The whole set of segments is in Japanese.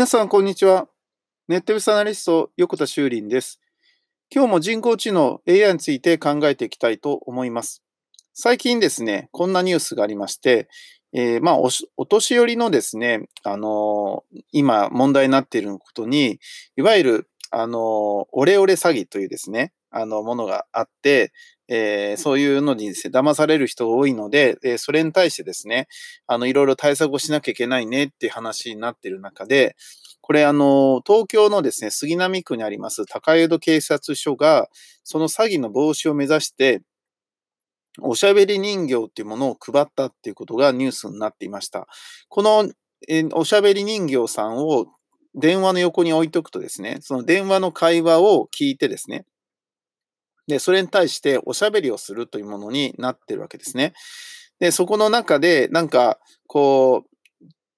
皆さん、こんにちは。ネットビスアナリスト、横田修林です。今日も人工知能 AI について考えていきたいと思います。最近ですね、こんなニュースがありまして、えー、まあお、お年寄りのですね、あのー、今問題になっていることに、いわゆる、あのー、オレオレ詐欺というですね、あの、ものがあって、えー、そういうのにですね、騙される人が多いので、えー、それに対してですね、あの、いろいろ対策をしなきゃいけないねっていう話になってる中で、これ、あの、東京のですね、杉並区にあります高江戸警察署が、その詐欺の防止を目指して、おしゃべり人形っていうものを配ったっていうことがニュースになっていました。この、えおしゃべり人形さんを電話の横に置いとくとですね、その電話の会話を聞いてですね、で、それに対しておしゃべりをするというものになってるわけですね。で、そこの中で、なんか、こう、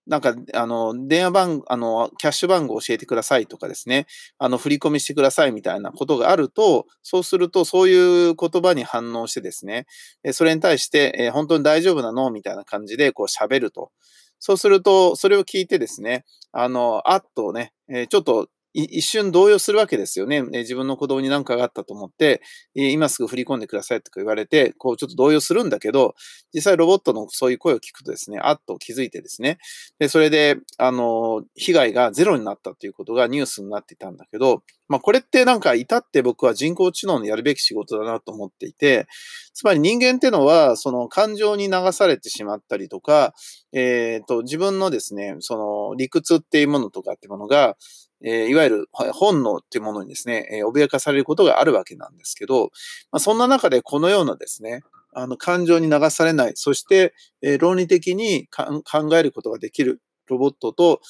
なんか、あの、電話番、あの、キャッシュ番号教えてくださいとかですね、あの、振り込みしてくださいみたいなことがあると、そうすると、そういう言葉に反応してですね、それに対して、え本当に大丈夫なのみたいな感じで、こう喋ると。そうすると、それを聞いてですね、あの、あっとね、えちょっと一瞬動揺するわけですよね。自分の子供に何かがあったと思って、今すぐ振り込んでくださいとか言われて、こうちょっと動揺するんだけど、実際ロボットのそういう声を聞くとですね、あっと気づいてですね、でそれで、あの、被害がゼロになったということがニュースになっていたんだけど、まあこれってなんか至って僕は人工知能のやるべき仕事だなと思っていて、つまり人間ってのは、その感情に流されてしまったりとか、えっ、ー、と、自分のですね、その理屈っていうものとかっていうものが、えー、いわゆる本能っていうものにですね、えー、脅かされることがあるわけなんですけど、まあ、そんな中でこのようなですね、あの感情に流されない、そして、え、論理的に考えることができる。ロボットと、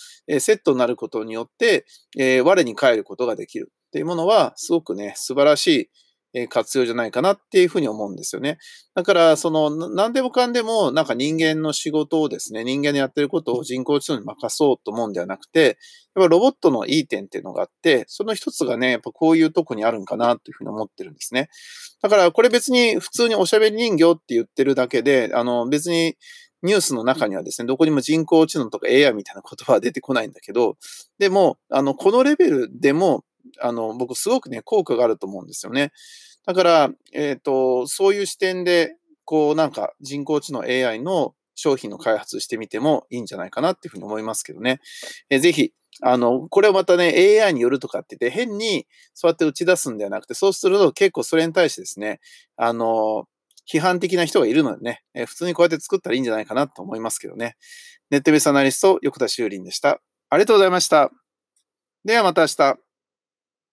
セットになることによって、え、我に返ることができるっていうものは、すごくね、素晴らしい活用じゃないかなっていうふうに思うんですよね。だから、その、何でもかんでも、なんか人間の仕事をですね、人間のやってることを人工知能に任そうと思うんではなくて、やっぱロボットのいい点っていうのがあって、その一つがね、やっぱこういうとこにあるんかなというふうに思ってるんですね。だから、これ別に普通におしゃべり人形って言ってるだけで、あの、別にニュースの中にはですね、どこにも人工知能とか AI みたいな言葉は出てこないんだけど、でも、あの、このレベルでも、あの、僕すごくね、効果があると思うんですよね。だから、えっ、ー、と、そういう視点で、こうなんか人工知能 AI の商品の開発してみてもいいんじゃないかなっていうふうに思いますけどね。えー、ぜひ、あの、これをまたね、AI によるとかって言って、変にそうやって打ち出すんではなくて、そうすると結構それに対してですね、あの、批判的な人がいるのでね、えー、普通にこうやって作ったらいいんじゃないかなと思いますけどね。ネットベースアナリスト、横田修林でした。ありがとうございました。ではまた明日。